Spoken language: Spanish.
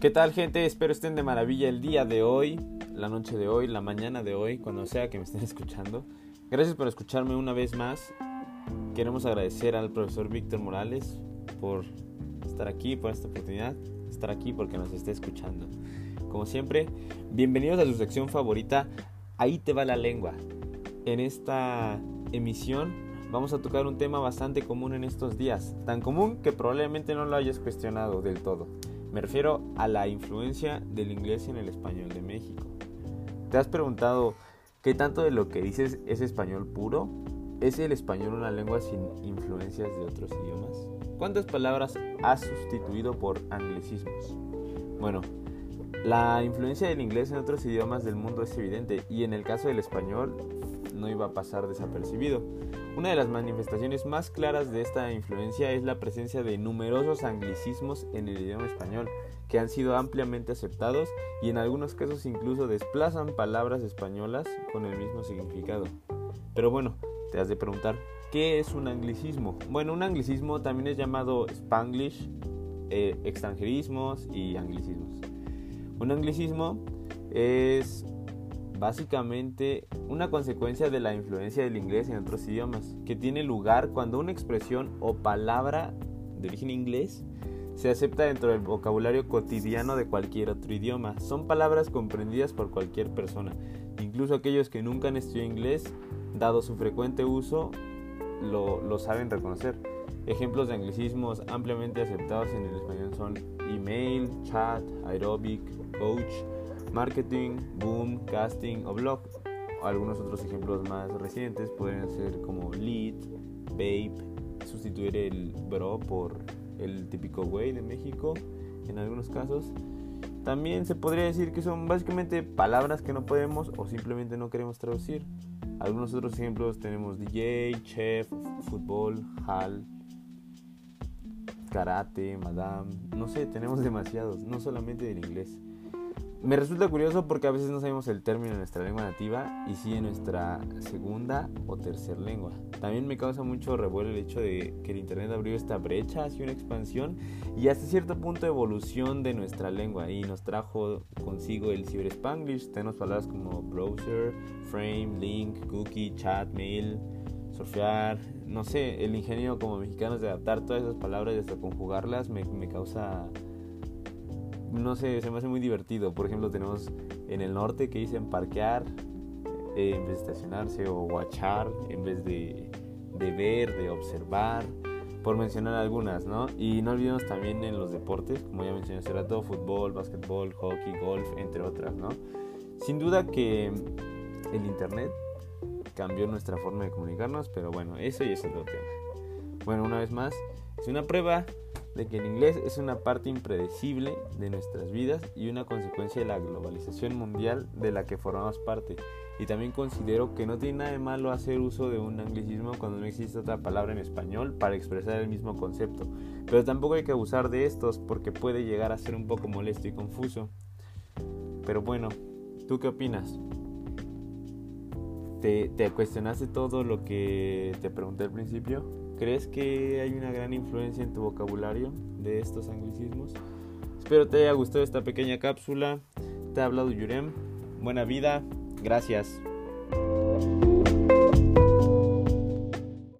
¿Qué tal gente? Espero estén de maravilla el día de hoy, la noche de hoy, la mañana de hoy, cuando sea que me estén escuchando. Gracias por escucharme una vez más. Queremos agradecer al profesor Víctor Morales por estar aquí, por esta oportunidad, estar aquí porque nos está escuchando. Como siempre, bienvenidos a su sección favorita, Ahí te va la lengua. En esta emisión vamos a tocar un tema bastante común en estos días, tan común que probablemente no lo hayas cuestionado del todo. Me refiero a la influencia del inglés en el español de México. ¿Te has preguntado qué tanto de lo que dices es español puro? ¿Es el español una lengua sin influencias de otros idiomas? ¿Cuántas palabras has sustituido por anglicismos? Bueno, la influencia del inglés en otros idiomas del mundo es evidente y en el caso del español no iba a pasar desapercibido. Una de las manifestaciones más claras de esta influencia es la presencia de numerosos anglicismos en el idioma español, que han sido ampliamente aceptados y en algunos casos incluso desplazan palabras españolas con el mismo significado. Pero bueno, te has de preguntar, ¿qué es un anglicismo? Bueno, un anglicismo también es llamado spanglish, eh, extranjerismos y anglicismos. Un anglicismo es básicamente una consecuencia de la influencia del inglés en otros idiomas, que tiene lugar cuando una expresión o palabra de origen inglés se acepta dentro del vocabulario cotidiano de cualquier otro idioma. Son palabras comprendidas por cualquier persona, incluso aquellos que nunca han estudiado inglés, dado su frecuente uso, lo, lo saben reconocer. Ejemplos de anglicismos ampliamente aceptados en el español son email, chat, aerobic, coach, marketing, boom, casting o blog. Algunos otros ejemplos más recientes podrían ser como lead, babe, sustituir el bro por el típico güey de México en algunos casos. También se podría decir que son básicamente palabras que no podemos o simplemente no queremos traducir. Algunos otros ejemplos tenemos DJ, chef, fútbol, hall, karate, madame, no sé, tenemos demasiados, no solamente del inglés. Me resulta curioso porque a veces no sabemos el término en nuestra lengua nativa y sí en nuestra segunda o tercera lengua. También me causa mucho revuelo el hecho de que el Internet abrió esta brecha hacia una expansión y hasta cierto punto evolución de nuestra lengua y nos trajo consigo el ciber spanglish. Tenemos palabras como browser, frame, link, cookie, chat, mail, surfear. No sé, el ingenio como mexicanos de adaptar todas esas palabras y hasta conjugarlas me causa no sé, se me hace muy divertido. Por ejemplo, tenemos en el norte que dicen parquear eh, en vez de estacionarse o watchar en vez de, de, ver, de observar, por mencionar algunas, ¿no? Y no olvidemos también en los deportes, como ya mencioné hace rato, fútbol, básquetbol, hockey, golf, entre otras, ¿no? Sin duda que el Internet cambió nuestra forma de comunicarnos, pero bueno, eso ya es otro tema. Bueno, una vez más, es una prueba de que el inglés es una parte impredecible de nuestras vidas y una consecuencia de la globalización mundial de la que formamos parte. Y también considero que no tiene nada de malo hacer uso de un anglicismo cuando no existe otra palabra en español para expresar el mismo concepto. Pero tampoco hay que abusar de estos porque puede llegar a ser un poco molesto y confuso. Pero bueno, ¿tú qué opinas? ¿Te, te cuestionaste todo lo que te pregunté al principio? ¿Crees que hay una gran influencia en tu vocabulario de estos anglicismos? Espero te haya gustado esta pequeña cápsula. Te ha hablado Yurem. Buena vida. Gracias.